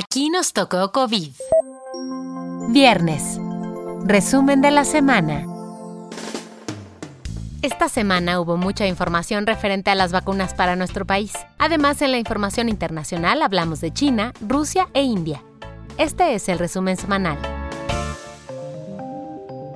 Aquí nos tocó COVID. Viernes. Resumen de la semana. Esta semana hubo mucha información referente a las vacunas para nuestro país. Además, en la información internacional hablamos de China, Rusia e India. Este es el resumen semanal.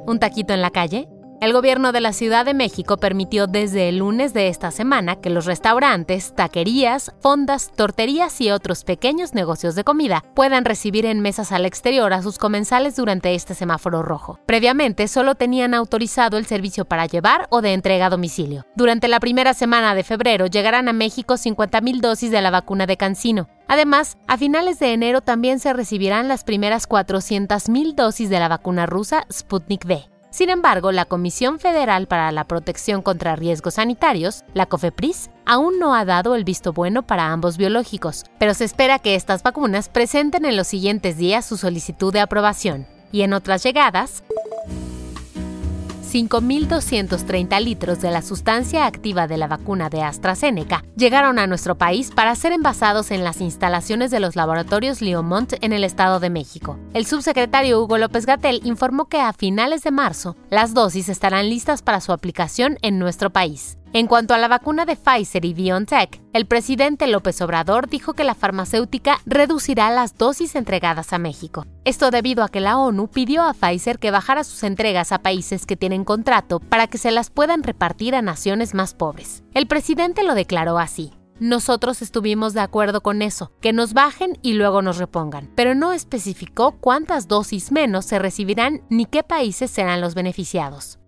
¿Un taquito en la calle? El gobierno de la Ciudad de México permitió desde el lunes de esta semana que los restaurantes, taquerías, fondas, torterías y otros pequeños negocios de comida puedan recibir en mesas al exterior a sus comensales durante este semáforo rojo. Previamente solo tenían autorizado el servicio para llevar o de entrega a domicilio. Durante la primera semana de febrero llegarán a México 50.000 dosis de la vacuna de Cancino. Además, a finales de enero también se recibirán las primeras 400.000 dosis de la vacuna rusa Sputnik V. Sin embargo, la Comisión Federal para la Protección contra Riesgos Sanitarios, la COFEPRIS, aún no ha dado el visto bueno para ambos biológicos, pero se espera que estas vacunas presenten en los siguientes días su solicitud de aprobación. Y en otras llegadas, 5.230 litros de la sustancia activa de la vacuna de AstraZeneca llegaron a nuestro país para ser envasados en las instalaciones de los laboratorios Leomont en el Estado de México. El subsecretario Hugo López Gatel informó que a finales de marzo las dosis estarán listas para su aplicación en nuestro país. En cuanto a la vacuna de Pfizer y BioNTech, el presidente López Obrador dijo que la farmacéutica reducirá las dosis entregadas a México. Esto debido a que la ONU pidió a Pfizer que bajara sus entregas a países que tienen contrato para que se las puedan repartir a naciones más pobres. El presidente lo declaró así. Nosotros estuvimos de acuerdo con eso, que nos bajen y luego nos repongan, pero no especificó cuántas dosis menos se recibirán ni qué países serán los beneficiados.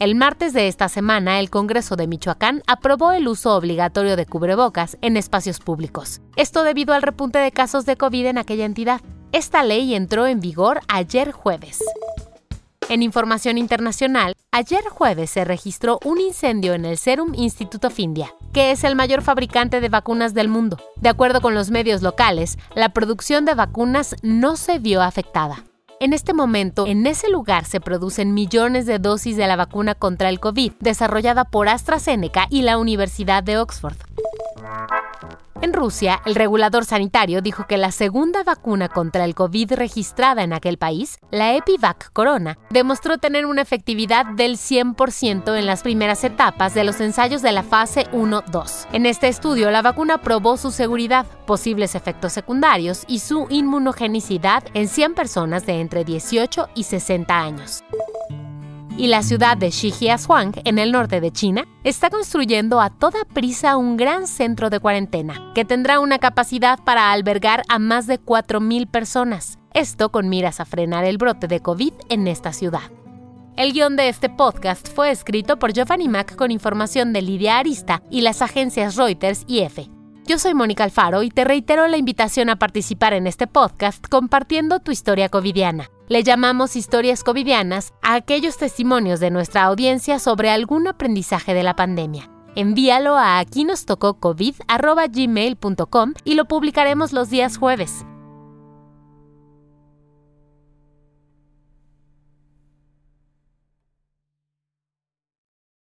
El martes de esta semana, el Congreso de Michoacán aprobó el uso obligatorio de cubrebocas en espacios públicos. Esto debido al repunte de casos de COVID en aquella entidad. Esta ley entró en vigor ayer jueves. En información internacional, ayer jueves se registró un incendio en el Serum Institute of India, que es el mayor fabricante de vacunas del mundo. De acuerdo con los medios locales, la producción de vacunas no se vio afectada. En este momento, en ese lugar se producen millones de dosis de la vacuna contra el COVID desarrollada por AstraZeneca y la Universidad de Oxford. En Rusia, el regulador sanitario dijo que la segunda vacuna contra el COVID registrada en aquel país, la Epivac Corona, demostró tener una efectividad del 100% en las primeras etapas de los ensayos de la fase 1-2. En este estudio, la vacuna probó su seguridad, posibles efectos secundarios y su inmunogenicidad en 100 personas de entre 18 y 60 años y la ciudad de Shijiazhuang, en el norte de China, está construyendo a toda prisa un gran centro de cuarentena, que tendrá una capacidad para albergar a más de 4.000 personas. Esto con miras a frenar el brote de COVID en esta ciudad. El guion de este podcast fue escrito por Giovanni Mac con información de Lidia Arista y las agencias Reuters y EFE. Yo soy Mónica Alfaro y te reitero la invitación a participar en este podcast compartiendo tu historia covidiana. Le llamamos historias covidianas a aquellos testimonios de nuestra audiencia sobre algún aprendizaje de la pandemia. Envíalo a aquí nos tocó covid y lo publicaremos los días jueves.